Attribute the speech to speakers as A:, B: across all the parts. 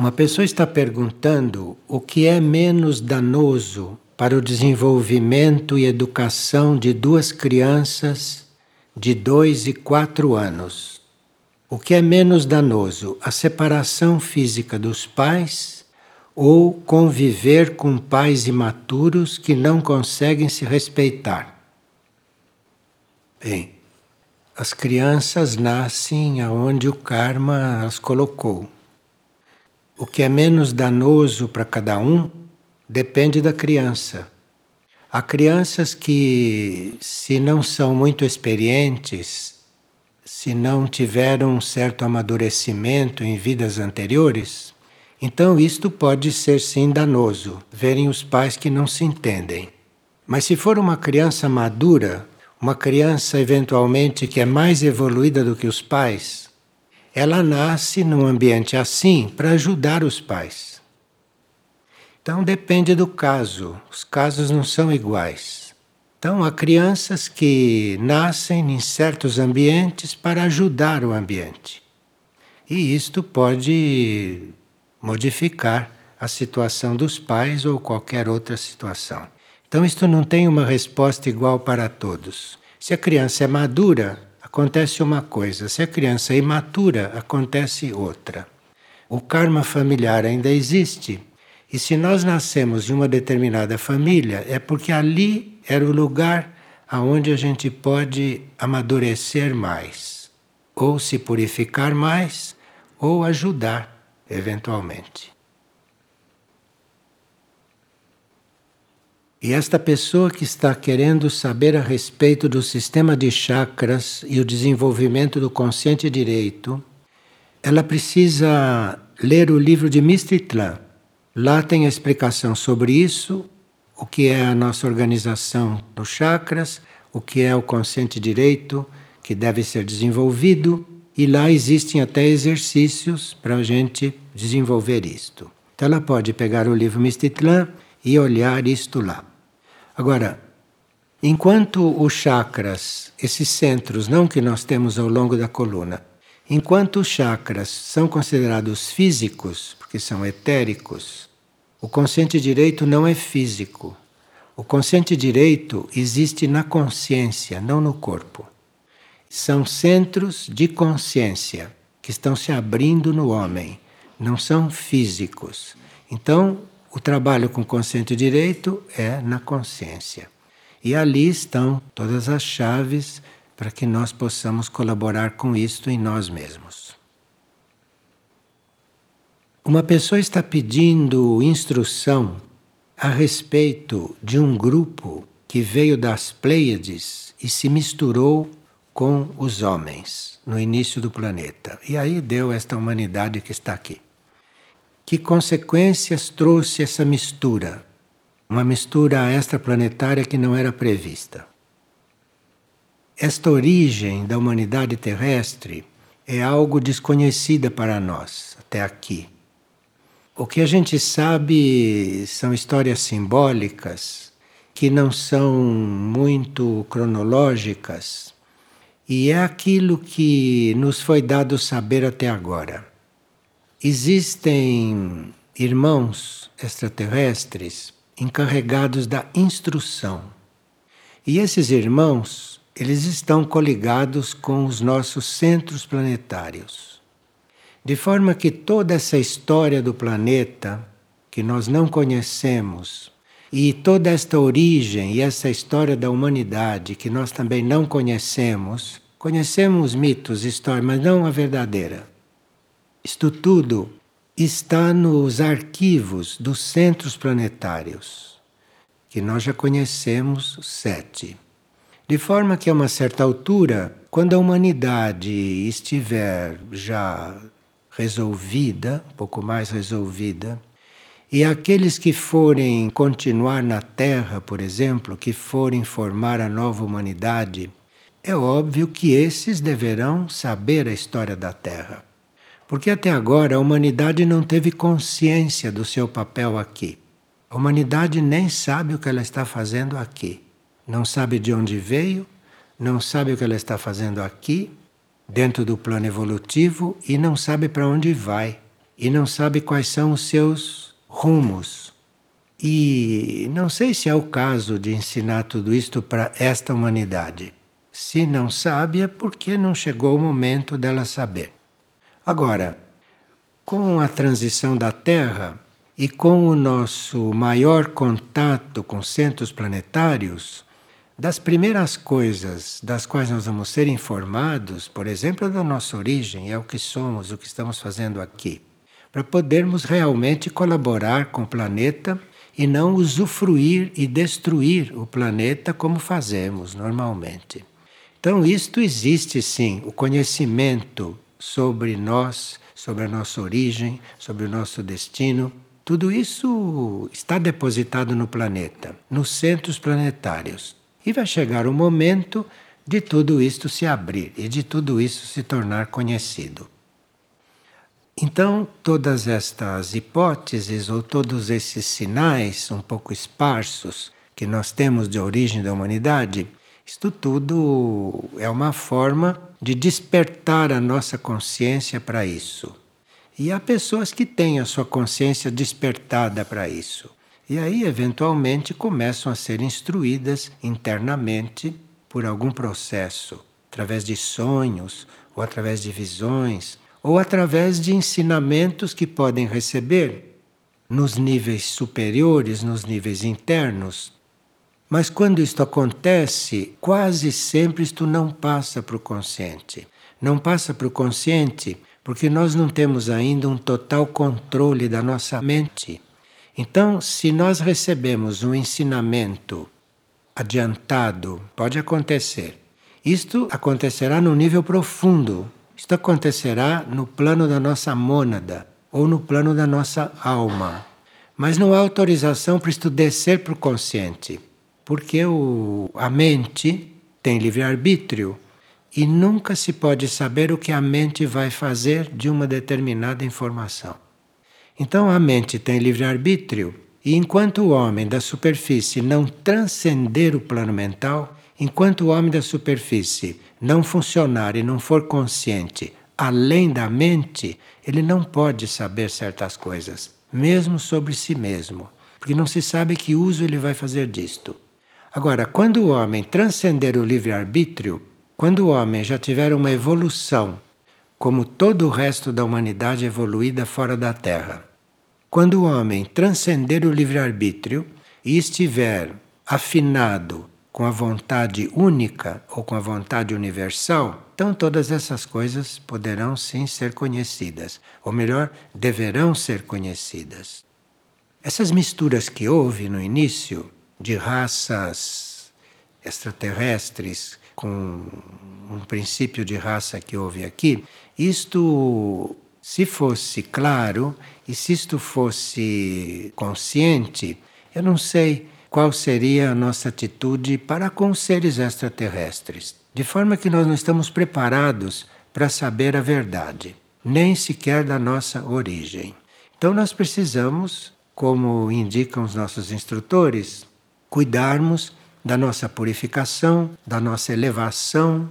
A: Uma pessoa está perguntando o que é menos danoso para o desenvolvimento e educação de duas crianças de dois e quatro anos. O que é menos danoso, a separação física dos pais ou conviver com pais imaturos que não conseguem se respeitar? Bem, as crianças nascem aonde o karma as colocou. O que é menos danoso para cada um depende da criança. Há crianças que, se não são muito experientes, se não tiveram um certo amadurecimento em vidas anteriores, então isto pode ser sim danoso, verem os pais que não se entendem. Mas se for uma criança madura, uma criança eventualmente que é mais evoluída do que os pais, ela nasce num ambiente assim para ajudar os pais. Então depende do caso, os casos não são iguais. Então há crianças que nascem em certos ambientes para ajudar o ambiente. E isto pode modificar a situação dos pais ou qualquer outra situação. Então isto não tem uma resposta igual para todos. Se a criança é madura, acontece uma coisa, se a criança é imatura, acontece outra. O karma familiar ainda existe, e se nós nascemos em uma determinada família, é porque ali era o lugar aonde a gente pode amadurecer mais, ou se purificar mais, ou ajudar eventualmente. E esta pessoa que está querendo saber a respeito do sistema de chakras e o desenvolvimento do consciente direito, ela precisa ler o livro de Mistitlan. Lá tem a explicação sobre isso, o que é a nossa organização dos chakras, o que é o consciente direito que deve ser desenvolvido, e lá existem até exercícios para a gente desenvolver isto. Então ela pode pegar o livro Mistitlan e olhar isto lá. Agora, enquanto os chakras, esses centros, não que nós temos ao longo da coluna, enquanto os chakras são considerados físicos, porque são etéricos, o consciente direito não é físico. O consciente direito existe na consciência, não no corpo. São centros de consciência que estão se abrindo no homem, não são físicos. Então, o trabalho com consciente direito é na consciência. E ali estão todas as chaves para que nós possamos colaborar com isto em nós mesmos. Uma pessoa está pedindo instrução a respeito de um grupo que veio das Pleiades e se misturou com os homens no início do planeta. E aí deu esta humanidade que está aqui. Que consequências trouxe essa mistura? Uma mistura extraplanetária que não era prevista. Esta origem da humanidade terrestre é algo desconhecida para nós até aqui. O que a gente sabe são histórias simbólicas que não são muito cronológicas, e é aquilo que nos foi dado saber até agora. Existem irmãos extraterrestres encarregados da instrução. E esses irmãos, eles estão coligados com os nossos centros planetários. De forma que toda essa história do planeta que nós não conhecemos e toda esta origem e essa história da humanidade que nós também não conhecemos, conhecemos mitos, histórias, mas não a verdadeira. Isto tudo está nos arquivos dos centros planetários, que nós já conhecemos sete. De forma que a uma certa altura, quando a humanidade estiver já resolvida, um pouco mais resolvida, e aqueles que forem continuar na Terra, por exemplo, que forem formar a nova humanidade, é óbvio que esses deverão saber a história da Terra. Porque até agora a humanidade não teve consciência do seu papel aqui. A humanidade nem sabe o que ela está fazendo aqui. Não sabe de onde veio, não sabe o que ela está fazendo aqui, dentro do plano evolutivo, e não sabe para onde vai. e não sabe quais são os seus rumos. E não sei se é o caso de ensinar tudo isto para esta humanidade. Se não sabe, é porque não chegou o momento dela saber. Agora, com a transição da Terra e com o nosso maior contato com centros planetários, das primeiras coisas das quais nós vamos ser informados, por exemplo, é da nossa origem, é o que somos, o que estamos fazendo aqui, para podermos realmente colaborar com o planeta e não usufruir e destruir o planeta como fazemos normalmente. Então, isto existe sim, o conhecimento sobre nós, sobre a nossa origem, sobre o nosso destino. Tudo isso está depositado no planeta, nos centros planetários. E vai chegar o momento de tudo isto se abrir e de tudo isso se tornar conhecido. Então, todas estas hipóteses ou todos esses sinais um pouco esparsos que nós temos de origem da humanidade, isto tudo é uma forma de despertar a nossa consciência para isso. E há pessoas que têm a sua consciência despertada para isso. E aí, eventualmente, começam a ser instruídas internamente por algum processo, através de sonhos, ou através de visões, ou através de ensinamentos que podem receber nos níveis superiores, nos níveis internos. Mas quando isto acontece, quase sempre isto não passa para o consciente. Não passa para o consciente porque nós não temos ainda um total controle da nossa mente. Então, se nós recebemos um ensinamento adiantado, pode acontecer. Isto acontecerá no nível profundo. Isto acontecerá no plano da nossa mônada ou no plano da nossa alma. Mas não há autorização para isto descer para o consciente, porque o, a mente tem livre-arbítrio e nunca se pode saber o que a mente vai fazer de uma determinada informação. Então a mente tem livre-arbítrio, e enquanto o homem da superfície não transcender o plano mental, enquanto o homem da superfície não funcionar e não for consciente além da mente, ele não pode saber certas coisas, mesmo sobre si mesmo, porque não se sabe que uso ele vai fazer disto. Agora, quando o homem transcender o livre-arbítrio, quando o homem já tiver uma evolução, como todo o resto da humanidade evoluída fora da Terra, quando o homem transcender o livre-arbítrio e estiver afinado com a vontade única ou com a vontade universal, então todas essas coisas poderão sim ser conhecidas, ou melhor, deverão ser conhecidas. Essas misturas que houve no início de raças extraterrestres com um princípio de raça que houve aqui, isto se fosse claro e se isto fosse consciente, eu não sei qual seria a nossa atitude para com seres extraterrestres. De forma que nós não estamos preparados para saber a verdade, nem sequer da nossa origem. Então nós precisamos, como indicam os nossos instrutores, cuidarmos da nossa purificação, da nossa elevação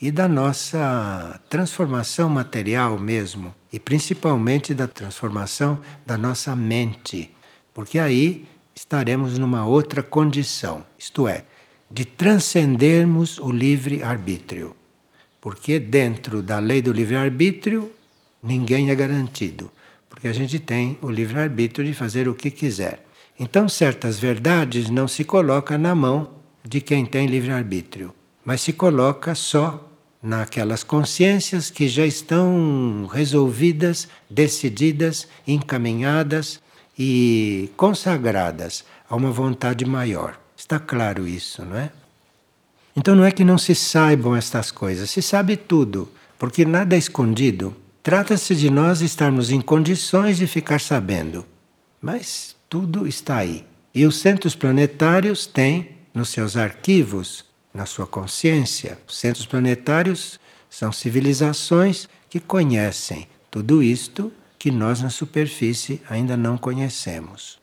A: e da nossa transformação material mesmo, e principalmente da transformação da nossa mente, porque aí estaremos numa outra condição, isto é, de transcendermos o livre-arbítrio. Porque dentro da lei do livre-arbítrio, ninguém é garantido, porque a gente tem o livre-arbítrio de fazer o que quiser. Então, certas verdades não se colocam na mão de quem tem livre-arbítrio, mas se coloca só naquelas consciências que já estão resolvidas, decididas, encaminhadas e consagradas a uma vontade maior. Está claro isso, não é? Então não é que não se saibam estas coisas, se sabe tudo, porque nada é escondido. Trata-se de nós estarmos em condições de ficar sabendo. Mas tudo está aí. E os centros planetários têm nos seus arquivos na sua consciência. Os centros planetários são civilizações que conhecem tudo isto que nós na superfície ainda não conhecemos.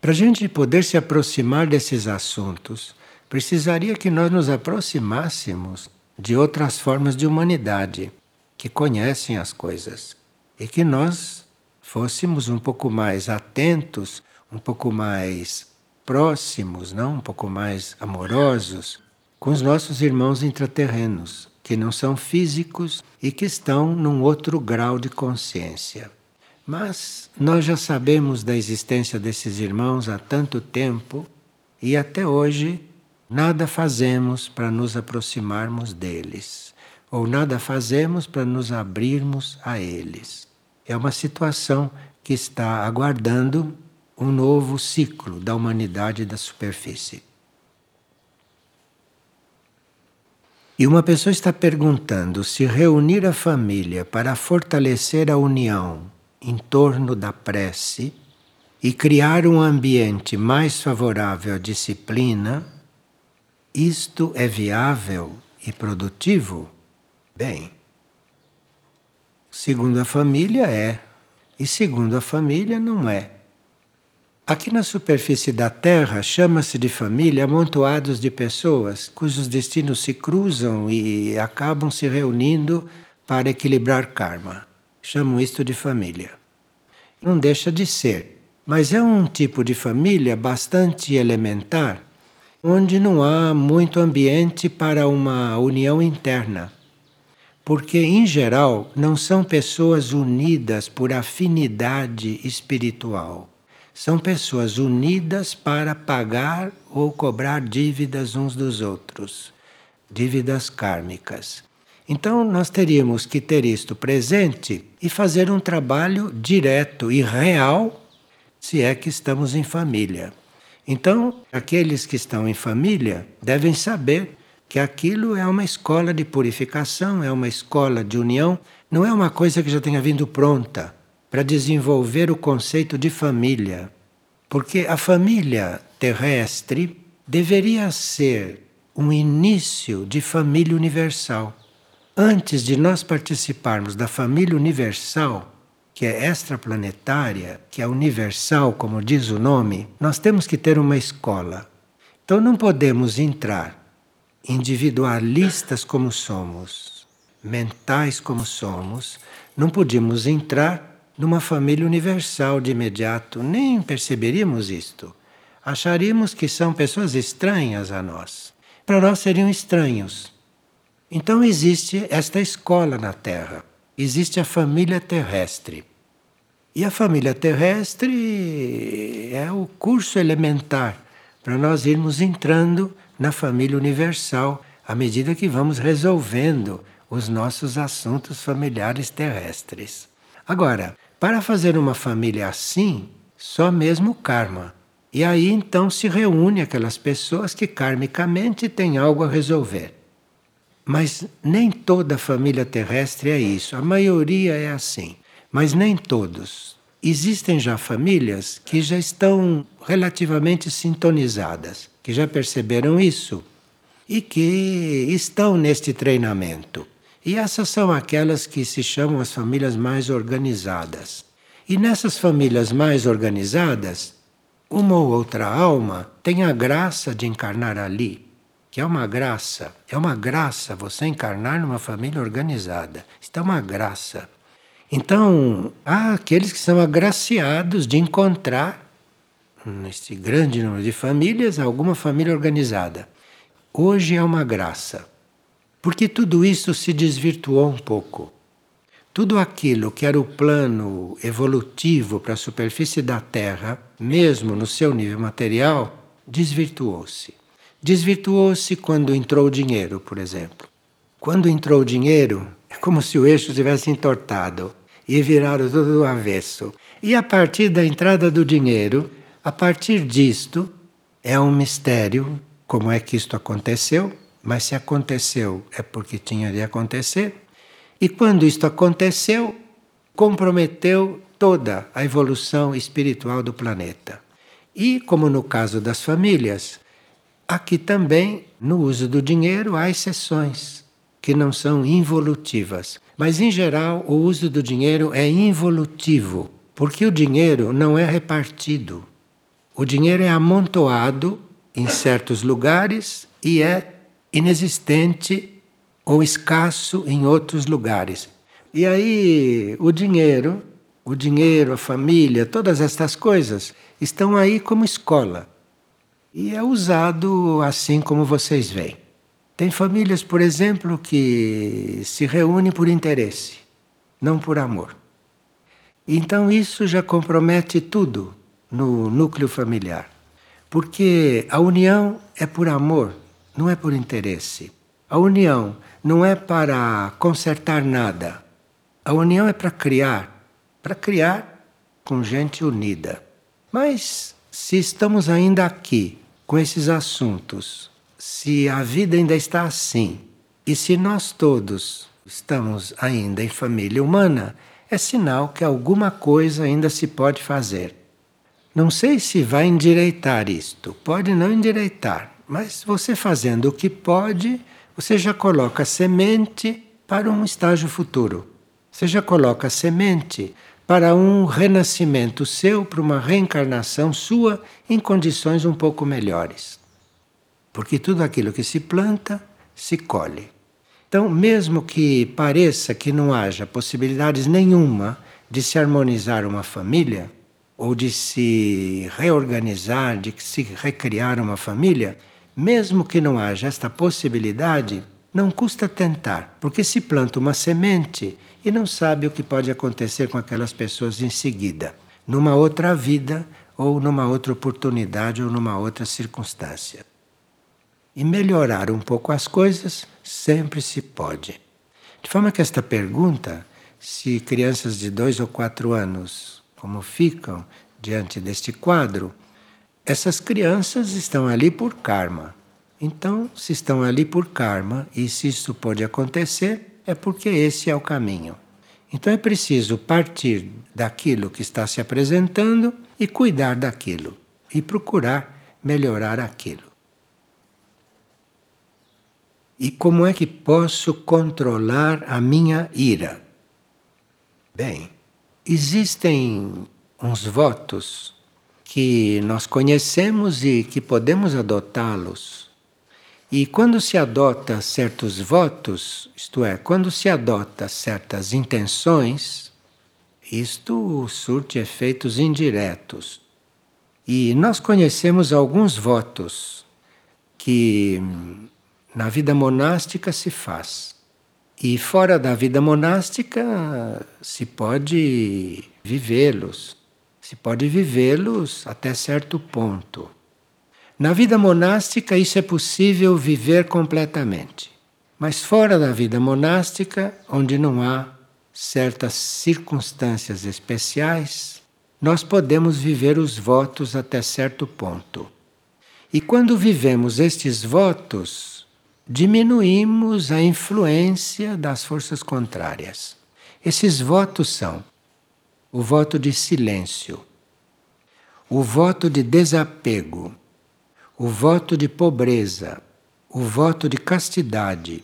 A: Para a gente poder se aproximar desses assuntos, precisaria que nós nos aproximássemos de outras formas de humanidade que conhecem as coisas. e que nós fôssemos um pouco mais atentos, um pouco mais próximos, não, um pouco mais amorosos com os nossos irmãos intraterrenos, que não são físicos e que estão num outro grau de consciência. Mas nós já sabemos da existência desses irmãos há tanto tempo e até hoje nada fazemos para nos aproximarmos deles, ou nada fazemos para nos abrirmos a eles. É uma situação que está aguardando um novo ciclo da humanidade da superfície. E uma pessoa está perguntando se reunir a família para fortalecer a união em torno da prece e criar um ambiente mais favorável à disciplina, isto é viável e produtivo? Bem, segundo a família é, e segundo a família não é. Aqui na superfície da Terra chama-se de família amontoados de pessoas cujos destinos se cruzam e acabam se reunindo para equilibrar karma. Chamam isto de família. Não deixa de ser, mas é um tipo de família bastante elementar, onde não há muito ambiente para uma união interna. Porque, em geral, não são pessoas unidas por afinidade espiritual são pessoas unidas para pagar ou cobrar dívidas uns dos outros, dívidas kármicas. Então, nós teríamos que ter isto presente e fazer um trabalho direto e real, se é que estamos em família. Então, aqueles que estão em família devem saber que aquilo é uma escola de purificação, é uma escola de união, não é uma coisa que já tenha vindo pronta para desenvolver o conceito de família. Porque a família terrestre deveria ser um início de família universal. Antes de nós participarmos da família universal, que é extraplanetária, que é universal, como diz o nome, nós temos que ter uma escola. Então não podemos entrar individualistas como somos, mentais como somos, não podemos entrar numa família universal de imediato, nem perceberíamos isto. Acharíamos que são pessoas estranhas a nós. Para nós seriam estranhos. Então existe esta escola na Terra. Existe a família terrestre. E a família terrestre é o curso elementar para nós irmos entrando na família universal à medida que vamos resolvendo os nossos assuntos familiares terrestres. Agora, para fazer uma família assim, só mesmo karma. E aí então se reúne aquelas pessoas que karmicamente têm algo a resolver. Mas nem toda família terrestre é isso, a maioria é assim, mas nem todos. Existem já famílias que já estão relativamente sintonizadas, que já perceberam isso e que estão neste treinamento. E essas são aquelas que se chamam as famílias mais organizadas. E nessas famílias mais organizadas, uma ou outra alma tem a graça de encarnar ali, que é uma graça. É uma graça você encarnar numa família organizada. Isto é uma graça. Então, há aqueles que são agraciados de encontrar, neste grande número de famílias, alguma família organizada. Hoje é uma graça. Porque tudo isso se desvirtuou um pouco. Tudo aquilo que era o plano evolutivo para a superfície da Terra, mesmo no seu nível material, desvirtuou-se. Desvirtuou-se quando entrou o dinheiro, por exemplo. Quando entrou o dinheiro, é como se o eixo tivesse entortado e virado tudo do avesso. E a partir da entrada do dinheiro, a partir disto, é um mistério como é que isto aconteceu, mas se aconteceu é porque tinha de acontecer. E quando isto aconteceu, comprometeu toda a evolução espiritual do planeta. E, como no caso das famílias, aqui também, no uso do dinheiro, há exceções que não são involutivas. Mas, em geral, o uso do dinheiro é involutivo, porque o dinheiro não é repartido. O dinheiro é amontoado em certos lugares e é inexistente ou escasso em outros lugares. E aí o dinheiro, o dinheiro, a família, todas estas coisas estão aí como escola. E é usado assim como vocês veem. Tem famílias, por exemplo, que se reúnem por interesse, não por amor. Então isso já compromete tudo no núcleo familiar. Porque a união é por amor, não é por interesse. A união não é para consertar nada. A união é para criar, para criar com gente unida. Mas se estamos ainda aqui com esses assuntos, se a vida ainda está assim, e se nós todos estamos ainda em família humana, é sinal que alguma coisa ainda se pode fazer. Não sei se vai endireitar isto, pode não endireitar, mas você fazendo o que pode, você já coloca semente para um estágio futuro. Você já coloca semente para um renascimento seu, para uma reencarnação sua em condições um pouco melhores. Porque tudo aquilo que se planta, se colhe. Então, mesmo que pareça que não haja possibilidades nenhuma de se harmonizar uma família, ou de se reorganizar, de se recriar uma família, mesmo que não haja esta possibilidade, não custa tentar, porque se planta uma semente e não sabe o que pode acontecer com aquelas pessoas em seguida, numa outra vida, ou numa outra oportunidade, ou numa outra circunstância. E melhorar um pouco as coisas sempre se pode. De forma que esta pergunta, se crianças de dois ou quatro anos como ficam diante deste quadro, essas crianças estão ali por karma. Então, se estão ali por karma e se isso pode acontecer, é porque esse é o caminho. Então é preciso partir daquilo que está se apresentando e cuidar daquilo e procurar melhorar aquilo. E como é que posso controlar a minha ira? Bem, Existem uns votos que nós conhecemos e que podemos adotá-los. E quando se adota certos votos, isto é, quando se adota certas intenções, isto surte efeitos indiretos. E nós conhecemos alguns votos que na vida monástica se faz. E fora da vida monástica se pode vivê-los, se pode vivê-los até certo ponto. Na vida monástica isso é possível viver completamente. Mas fora da vida monástica, onde não há certas circunstâncias especiais, nós podemos viver os votos até certo ponto. E quando vivemos estes votos, diminuímos a influência das forças contrárias. Esses votos são o voto de silêncio, o voto de desapego, o voto de pobreza, o voto de castidade,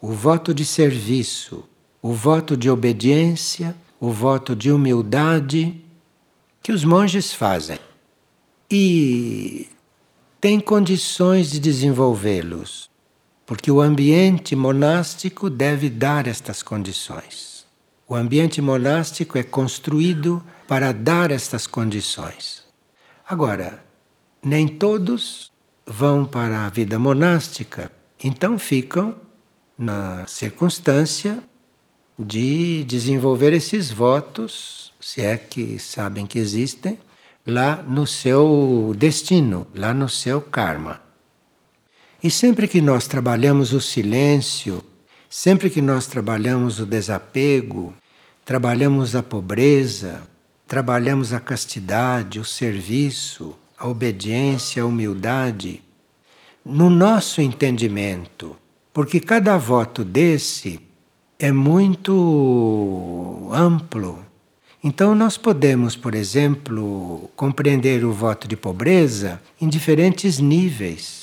A: o voto de serviço, o voto de obediência, o voto de humildade que os monges fazem. E têm condições de desenvolvê-los porque o ambiente monástico deve dar estas condições. O ambiente monástico é construído para dar estas condições. Agora, nem todos vão para a vida monástica, então ficam na circunstância de desenvolver esses votos, se é que sabem que existem, lá no seu destino, lá no seu karma. E sempre que nós trabalhamos o silêncio, sempre que nós trabalhamos o desapego, trabalhamos a pobreza, trabalhamos a castidade, o serviço, a obediência, a humildade, no nosso entendimento, porque cada voto desse é muito amplo. Então, nós podemos, por exemplo, compreender o voto de pobreza em diferentes níveis.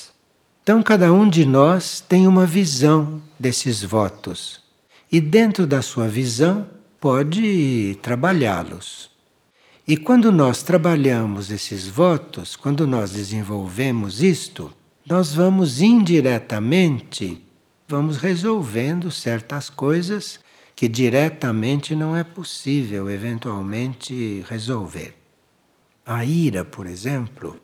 A: Então, cada um de nós tem uma visão desses votos e, dentro da sua visão, pode trabalhá-los. E quando nós trabalhamos esses votos, quando nós desenvolvemos isto, nós vamos indiretamente vamos resolvendo certas coisas que diretamente não é possível eventualmente resolver. A ira, por exemplo,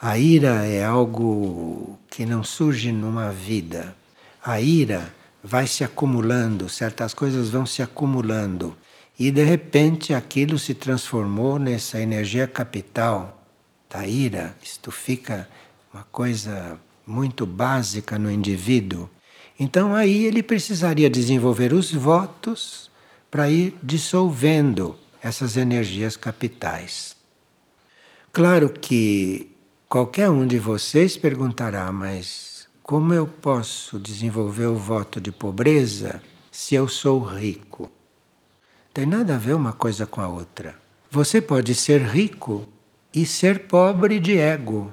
A: a ira é algo que não surge numa vida. A ira vai se acumulando, certas coisas vão se acumulando e de repente aquilo se transformou nessa energia capital da ira. Isto fica uma coisa muito básica no indivíduo. Então aí ele precisaria desenvolver os votos para ir dissolvendo essas energias capitais. Claro que qualquer um de vocês perguntará, mas como eu posso desenvolver o voto de pobreza se eu sou rico? Tem nada a ver uma coisa com a outra. Você pode ser rico e ser pobre de ego.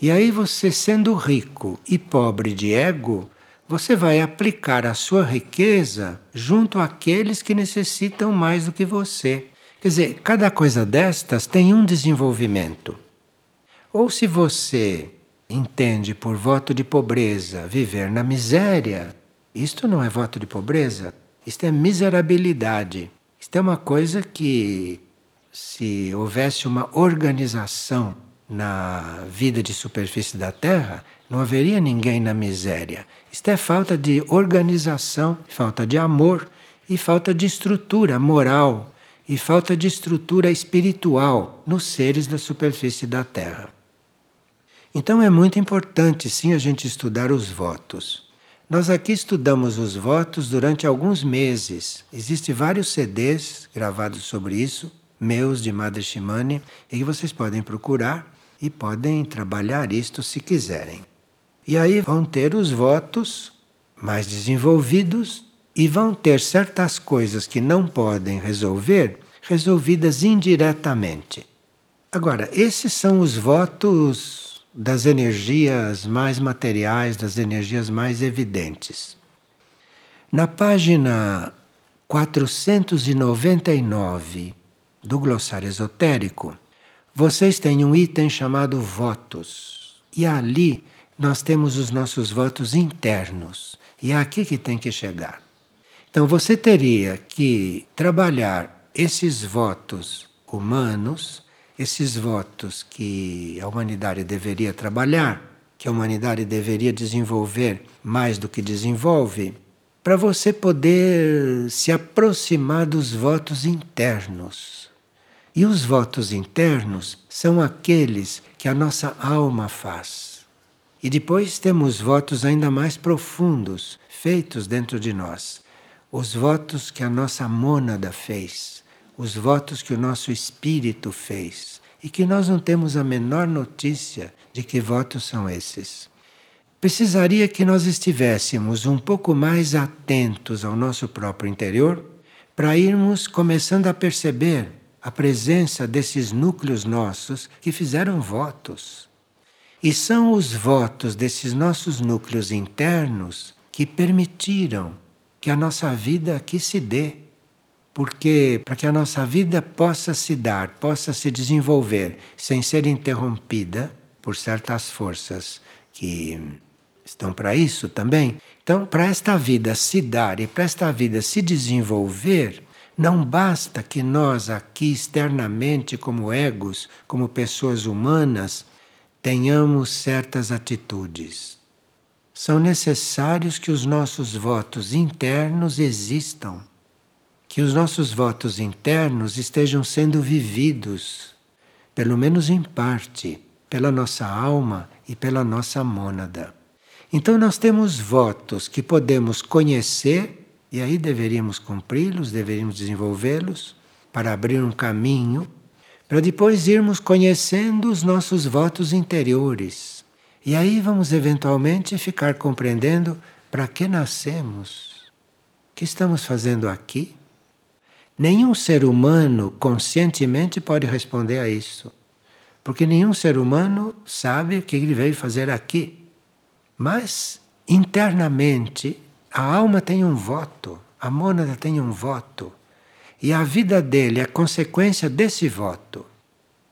A: E aí você sendo rico e pobre de ego, você vai aplicar a sua riqueza junto àqueles que necessitam mais do que você. Quer dizer, cada coisa destas tem um desenvolvimento. Ou se você entende por voto de pobreza viver na miséria, isto não é voto de pobreza, isto é miserabilidade. Isto é uma coisa que, se houvesse uma organização na vida de superfície da Terra, não haveria ninguém na miséria. Isto é falta de organização, falta de amor e falta de estrutura moral e falta de estrutura espiritual nos seres da superfície da Terra. Então é muito importante sim a gente estudar os votos. Nós aqui estudamos os votos durante alguns meses. Existem vários CDs gravados sobre isso, meus de Madre Shimane, e que vocês podem procurar e podem trabalhar isto se quiserem. E aí vão ter os votos mais desenvolvidos e vão ter certas coisas que não podem resolver resolvidas indiretamente. Agora, esses são os votos das energias mais materiais, das energias mais evidentes. Na página 499 do glossário esotérico, vocês têm um item chamado votos. E ali nós temos os nossos votos internos. E é aqui que tem que chegar. Então você teria que trabalhar esses votos humanos, esses votos que a humanidade deveria trabalhar, que a humanidade deveria desenvolver mais do que desenvolve, para você poder se aproximar dos votos internos. E os votos internos são aqueles que a nossa alma faz. E depois temos votos ainda mais profundos, feitos dentro de nós. Os votos que a nossa mônada fez, os votos que o nosso espírito fez, e que nós não temos a menor notícia de que votos são esses. Precisaria que nós estivéssemos um pouco mais atentos ao nosso próprio interior para irmos começando a perceber a presença desses núcleos nossos que fizeram votos. E são os votos desses nossos núcleos internos que permitiram que a nossa vida aqui se dê. Porque para que a nossa vida possa se dar, possa se desenvolver sem ser interrompida por certas forças que estão para isso também. Então, para esta vida se dar e para esta vida se desenvolver, não basta que nós aqui externamente, como egos, como pessoas humanas, tenhamos certas atitudes. São necessários que os nossos votos internos existam, que os nossos votos internos estejam sendo vividos, pelo menos em parte, pela nossa alma e pela nossa mônada. Então, nós temos votos que podemos conhecer e aí deveríamos cumpri-los, deveríamos desenvolvê-los para abrir um caminho, para depois irmos conhecendo os nossos votos interiores. E aí vamos eventualmente ficar compreendendo para que nascemos, o que estamos fazendo aqui. Nenhum ser humano conscientemente pode responder a isso, porque nenhum ser humano sabe o que ele veio fazer aqui. Mas internamente a alma tem um voto, a mônada tem um voto. E a vida dele é consequência desse voto.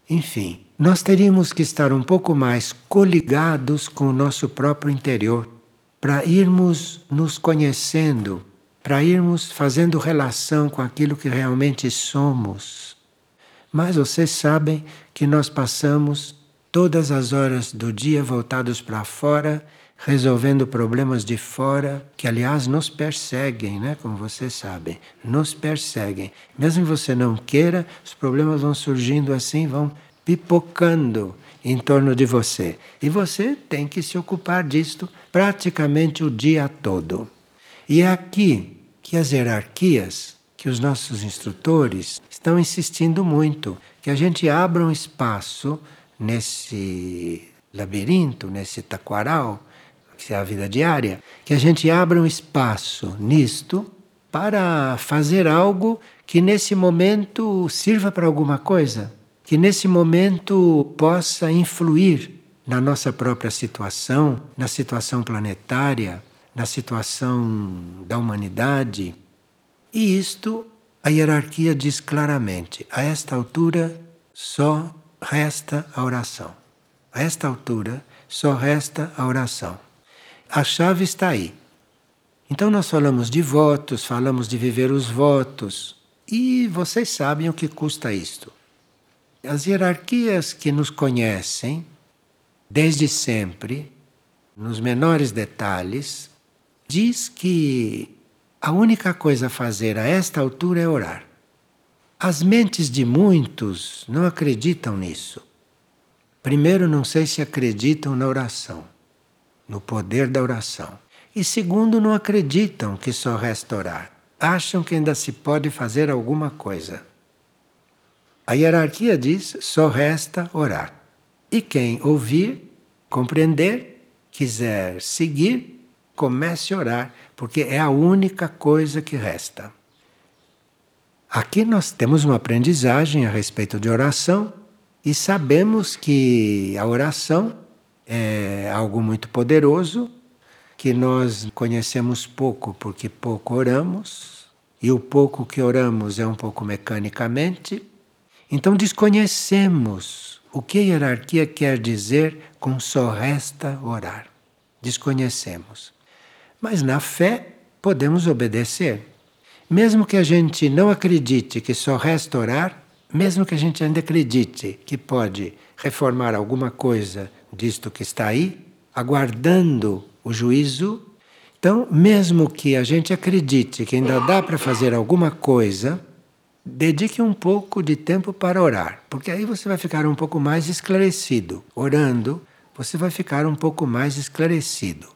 A: Enfim, nós teríamos que estar um pouco mais coligados com o nosso próprio interior, para irmos nos conhecendo para irmos fazendo relação com aquilo que realmente somos. Mas vocês sabem que nós passamos todas as horas do dia voltados para fora, resolvendo problemas de fora, que aliás nos perseguem, né? Como vocês sabem, nos perseguem. Mesmo que você não queira, os problemas vão surgindo assim, vão pipocando em torno de você. E você tem que se ocupar disto praticamente o dia todo. E é aqui que as hierarquias, que os nossos instrutores estão insistindo muito, que a gente abra um espaço nesse labirinto, nesse taquaral, que é a vida diária, que a gente abra um espaço nisto para fazer algo que nesse momento sirva para alguma coisa que nesse momento possa influir na nossa própria situação, na situação planetária, na situação da humanidade. E isto a hierarquia diz claramente: a esta altura só resta a oração. A esta altura só resta a oração. A chave está aí. Então nós falamos de votos, falamos de viver os votos, e vocês sabem o que custa isto. As hierarquias que nos conhecem desde sempre, nos menores detalhes, diz que a única coisa a fazer a esta altura é orar. As mentes de muitos não acreditam nisso. Primeiro, não sei se acreditam na oração, no poder da oração. E segundo, não acreditam que só resta orar. Acham que ainda se pode fazer alguma coisa. A hierarquia diz: só resta orar. E quem ouvir, compreender, quiser seguir, comece a orar, porque é a única coisa que resta. Aqui nós temos uma aprendizagem a respeito de oração e sabemos que a oração é algo muito poderoso, que nós conhecemos pouco porque pouco oramos, e o pouco que oramos é um pouco mecanicamente então desconhecemos o que a hierarquia quer dizer com só resta orar. Desconhecemos. Mas na fé podemos obedecer. Mesmo que a gente não acredite que só resta orar, mesmo que a gente ainda acredite que pode reformar alguma coisa disto que está aí, aguardando o juízo, então, mesmo que a gente acredite que ainda dá para fazer alguma coisa, dedique um pouco de tempo para orar, porque aí você vai ficar um pouco mais esclarecido. Orando, você vai ficar um pouco mais esclarecido.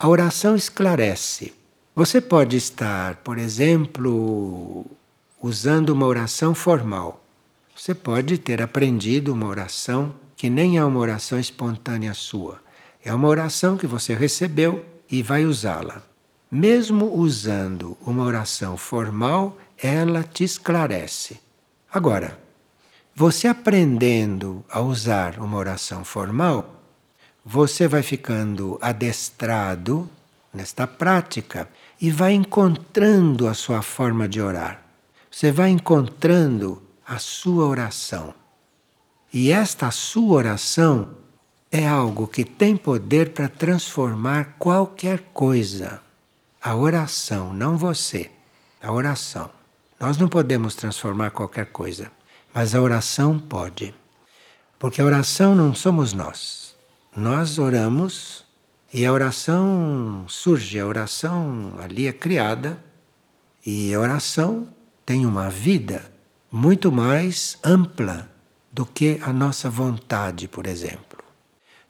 A: A oração esclarece. Você pode estar, por exemplo, usando uma oração formal. Você pode ter aprendido uma oração que nem é uma oração espontânea sua. É uma oração que você recebeu e vai usá-la. Mesmo usando uma oração formal, ela te esclarece. Agora, você aprendendo a usar uma oração formal, você vai ficando adestrado nesta prática e vai encontrando a sua forma de orar. Você vai encontrando a sua oração. E esta sua oração é algo que tem poder para transformar qualquer coisa. A oração, não você, a oração. Nós não podemos transformar qualquer coisa, mas a oração pode. Porque a oração não somos nós. Nós oramos e a oração surge, a oração ali é criada e a oração tem uma vida muito mais ampla do que a nossa vontade, por exemplo.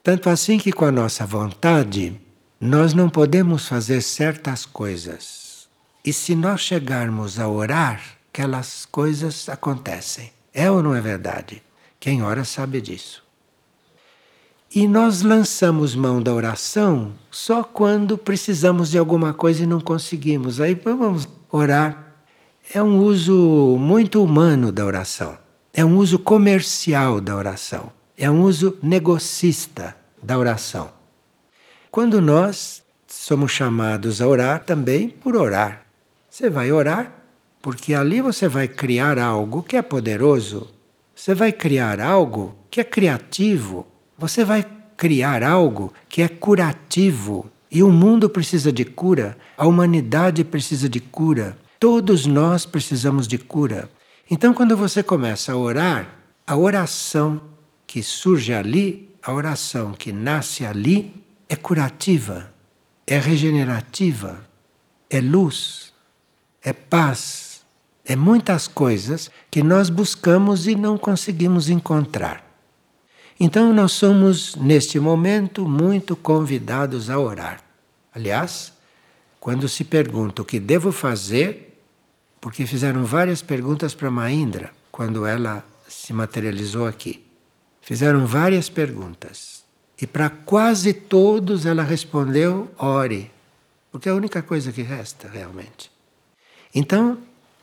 A: Tanto assim que com a nossa vontade nós não podemos fazer certas coisas. E se nós chegarmos a orar, aquelas coisas acontecem. É ou não é verdade? Quem ora sabe disso. E nós lançamos mão da oração só quando precisamos de alguma coisa e não conseguimos. Aí vamos orar. É um uso muito humano da oração. É um uso comercial da oração. É um uso negocista da oração. Quando nós somos chamados a orar também por orar. Você vai orar, porque ali você vai criar algo que é poderoso, você vai criar algo que é criativo, você vai criar algo que é curativo, E o mundo precisa de cura, a humanidade precisa de cura, todos nós precisamos de cura. Então, quando você começa a orar, a oração que surge ali, a oração que nasce ali, é curativa, é regenerativa, é luz, é paz, é muitas coisas que nós buscamos e não conseguimos encontrar. Então, nós somos, neste momento, muito convidados a orar. Aliás, quando se pergunta o que devo fazer, porque fizeram várias perguntas para Maindra quando ela se materializou aqui. Fizeram várias perguntas. E para quase todos ela respondeu: ore, porque é a única coisa que resta realmente. Então,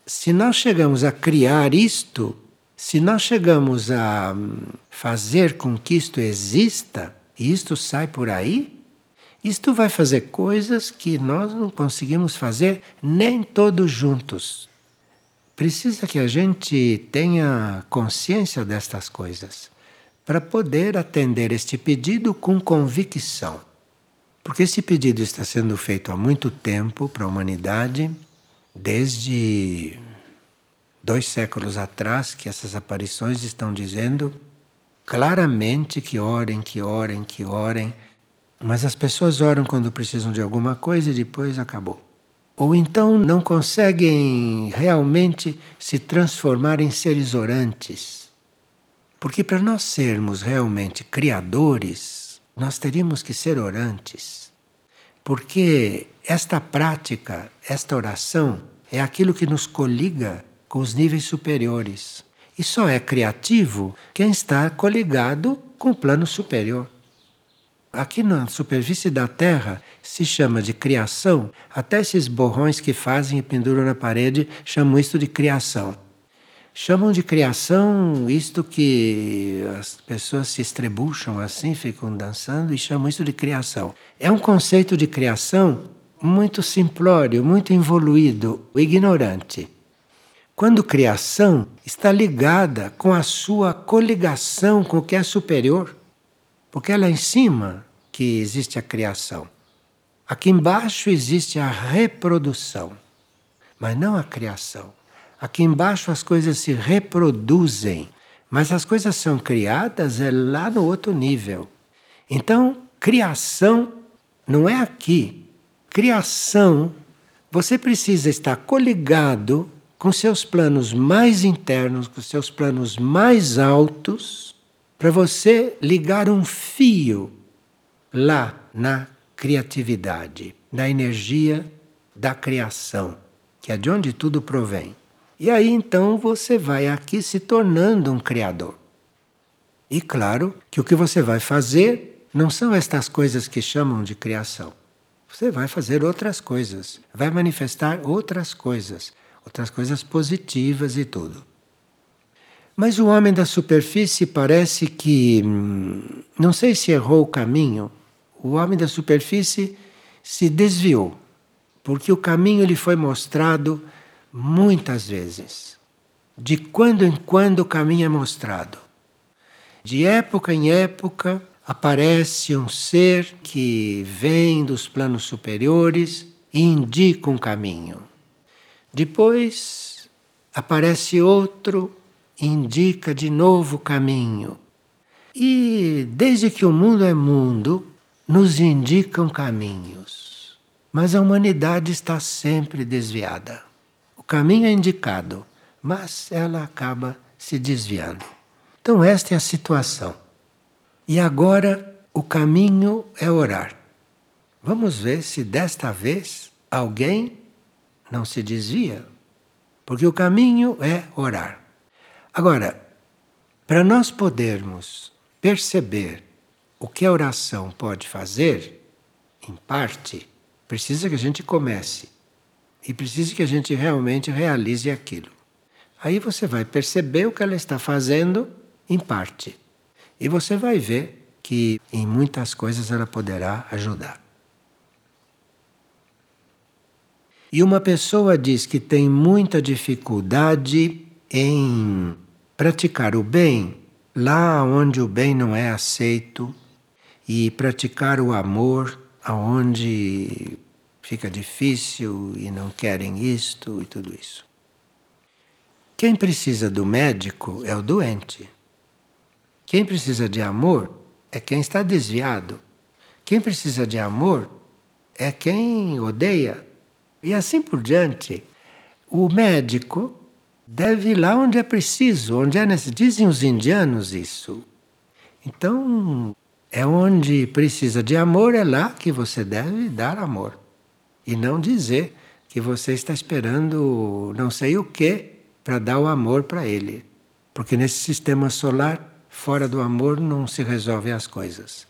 A: se nós chegamos a criar isto, se nós chegamos a fazer com que isto exista, e isto sai por aí, isto vai fazer coisas que nós não conseguimos fazer nem todos juntos. Precisa que a gente tenha consciência destas coisas para poder atender este pedido com convicção. Porque esse pedido está sendo feito há muito tempo para a humanidade, desde dois séculos atrás, que essas aparições estão dizendo claramente que orem, que orem, que orem. Mas as pessoas oram quando precisam de alguma coisa e depois acabou ou então não conseguem realmente se transformar em seres orantes. Porque para nós sermos realmente criadores, nós teríamos que ser orantes. Porque esta prática, esta oração, é aquilo que nos coliga com os níveis superiores. E só é criativo quem está coligado com o plano superior. Aqui na superfície da Terra se chama de criação, até esses borrões que fazem e penduram na parede chamam isto de criação. Chamam de criação isto que as pessoas se estrebucham assim, ficam dançando e chamam isso de criação. É um conceito de criação muito simplório, muito evoluído, ignorante. Quando criação está ligada com a sua coligação com o que é superior. Porque é lá em cima que existe a criação. Aqui embaixo existe a reprodução, mas não a criação. Aqui embaixo as coisas se reproduzem, mas as coisas são criadas é lá no outro nível. Então, criação não é aqui. Criação, você precisa estar coligado com seus planos mais internos, com seus planos mais altos para você ligar um fio lá na criatividade, na energia da criação, que é de onde tudo provém. E aí então você vai aqui se tornando um criador. E claro que o que você vai fazer não são estas coisas que chamam de criação. Você vai fazer outras coisas, vai manifestar outras coisas, outras coisas positivas e tudo. Mas o homem da superfície parece que. Hum, não sei se errou o caminho. O homem da superfície se desviou, porque o caminho lhe foi mostrado muitas vezes. De quando em quando o caminho é mostrado. De época em época aparece um ser que vem dos planos superiores e indica um caminho. Depois aparece outro indica de novo o caminho. E desde que o mundo é mundo, nos indicam caminhos. Mas a humanidade está sempre desviada. O caminho é indicado, mas ela acaba se desviando. Então, esta é a situação. E agora o caminho é orar. Vamos ver se desta vez alguém não se desvia. Porque o caminho é orar. Agora, para nós podermos perceber o que a oração pode fazer, em parte, precisa que a gente comece e precisa que a gente realmente realize aquilo. Aí você vai perceber o que ela está fazendo, em parte, e você vai ver que em muitas coisas ela poderá ajudar. E uma pessoa diz que tem muita dificuldade em praticar o bem lá onde o bem não é aceito e praticar o amor aonde fica difícil e não querem isto e tudo isso. Quem precisa do médico é o doente. Quem precisa de amor é quem está desviado. Quem precisa de amor é quem odeia. E assim por diante. O médico deve ir lá onde é preciso, onde é necessário. Dizem os indianos isso. Então, é onde precisa de amor, é lá que você deve dar amor. E não dizer que você está esperando não sei o que para dar o amor para ele. Porque nesse sistema solar Fora do amor não se resolvem as coisas.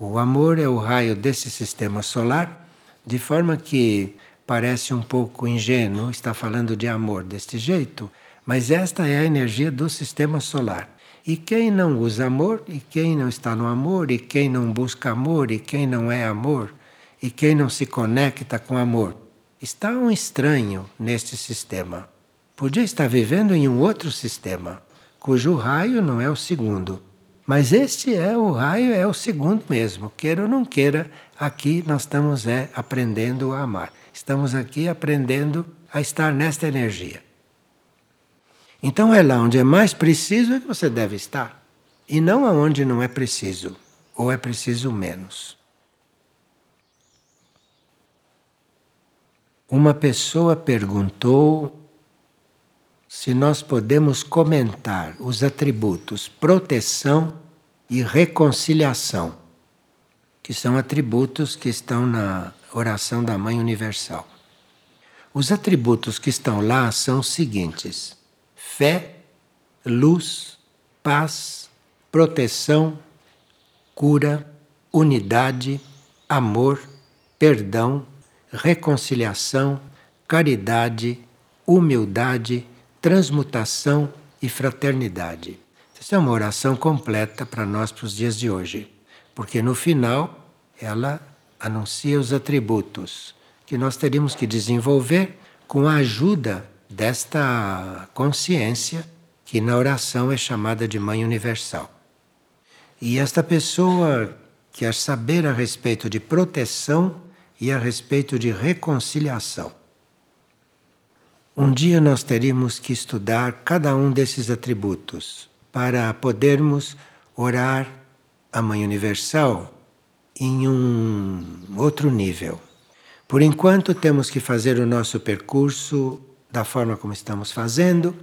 A: O amor é o raio desse sistema solar, de forma que parece um pouco ingênuo estar falando de amor deste jeito, mas esta é a energia do sistema solar. E quem não usa amor, e quem não está no amor, e quem não busca amor, e quem não é amor, e quem não se conecta com amor, está um estranho neste sistema. Podia estar vivendo em um outro sistema cujo raio não é o segundo. Mas este é o raio, é o segundo mesmo. Queira ou não queira, aqui nós estamos é, aprendendo a amar. Estamos aqui aprendendo a estar nesta energia. Então é lá onde é mais preciso é que você deve estar. E não aonde não é preciso, ou é preciso menos. Uma pessoa perguntou se nós podemos comentar os atributos proteção e reconciliação, que são atributos que estão na oração da Mãe Universal. Os atributos que estão lá são os seguintes: fé, luz, paz, proteção, cura, unidade, amor, perdão, reconciliação, caridade, humildade, transmutação e fraternidade. Essa é uma oração completa para nós para os dias de hoje, porque no final ela anuncia os atributos que nós teríamos que desenvolver com a ajuda desta consciência que na oração é chamada de Mãe Universal. E esta pessoa quer saber a respeito de proteção e a respeito de reconciliação. Um dia nós teríamos que estudar cada um desses atributos para podermos orar a Mãe Universal em um outro nível. Por enquanto, temos que fazer o nosso percurso da forma como estamos fazendo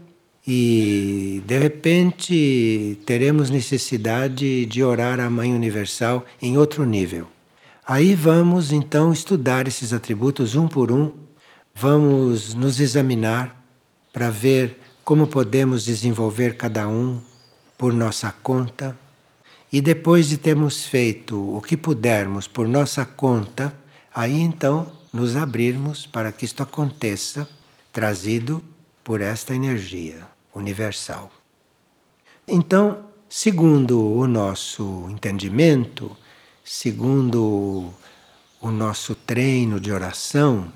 A: e, de repente, teremos necessidade de orar a Mãe Universal em outro nível. Aí vamos então estudar esses atributos um por um Vamos nos examinar para ver como podemos desenvolver cada um por nossa conta. E depois de termos feito o que pudermos por nossa conta, aí então nos abrirmos para que isto aconteça, trazido por esta energia universal. Então, segundo o nosso entendimento, segundo o nosso treino de oração,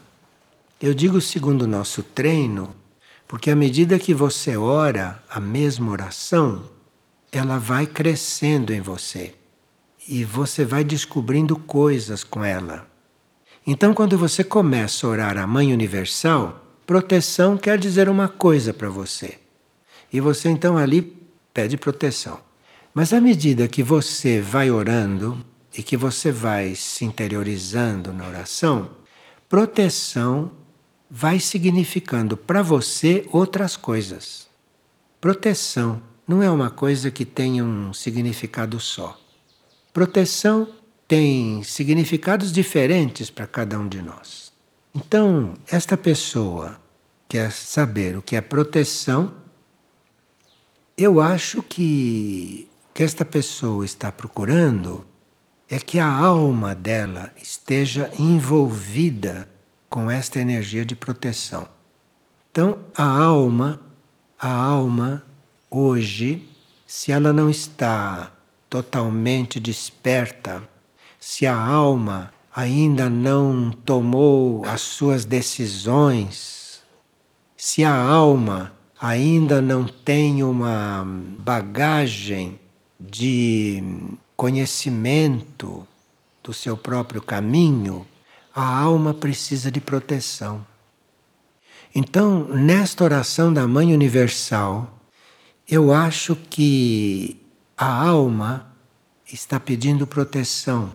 A: eu digo segundo o nosso treino, porque à medida que você ora a mesma oração, ela vai crescendo em você e você vai descobrindo coisas com ela. Então, quando você começa a orar a Mãe Universal, proteção quer dizer uma coisa para você. E você então ali pede proteção. Mas à medida que você vai orando e que você vai se interiorizando na oração, proteção vai significando para você outras coisas. Proteção não é uma coisa que tenha um significado só. Proteção tem significados diferentes para cada um de nós. Então, esta pessoa quer saber o que é proteção. Eu acho que o que esta pessoa está procurando é que a alma dela esteja envolvida com esta energia de proteção. Então, a alma, a alma hoje, se ela não está totalmente desperta, se a alma ainda não tomou as suas decisões, se a alma ainda não tem uma bagagem de conhecimento do seu próprio caminho, a alma precisa de proteção. Então, nesta oração da Mãe Universal, eu acho que a alma está pedindo proteção,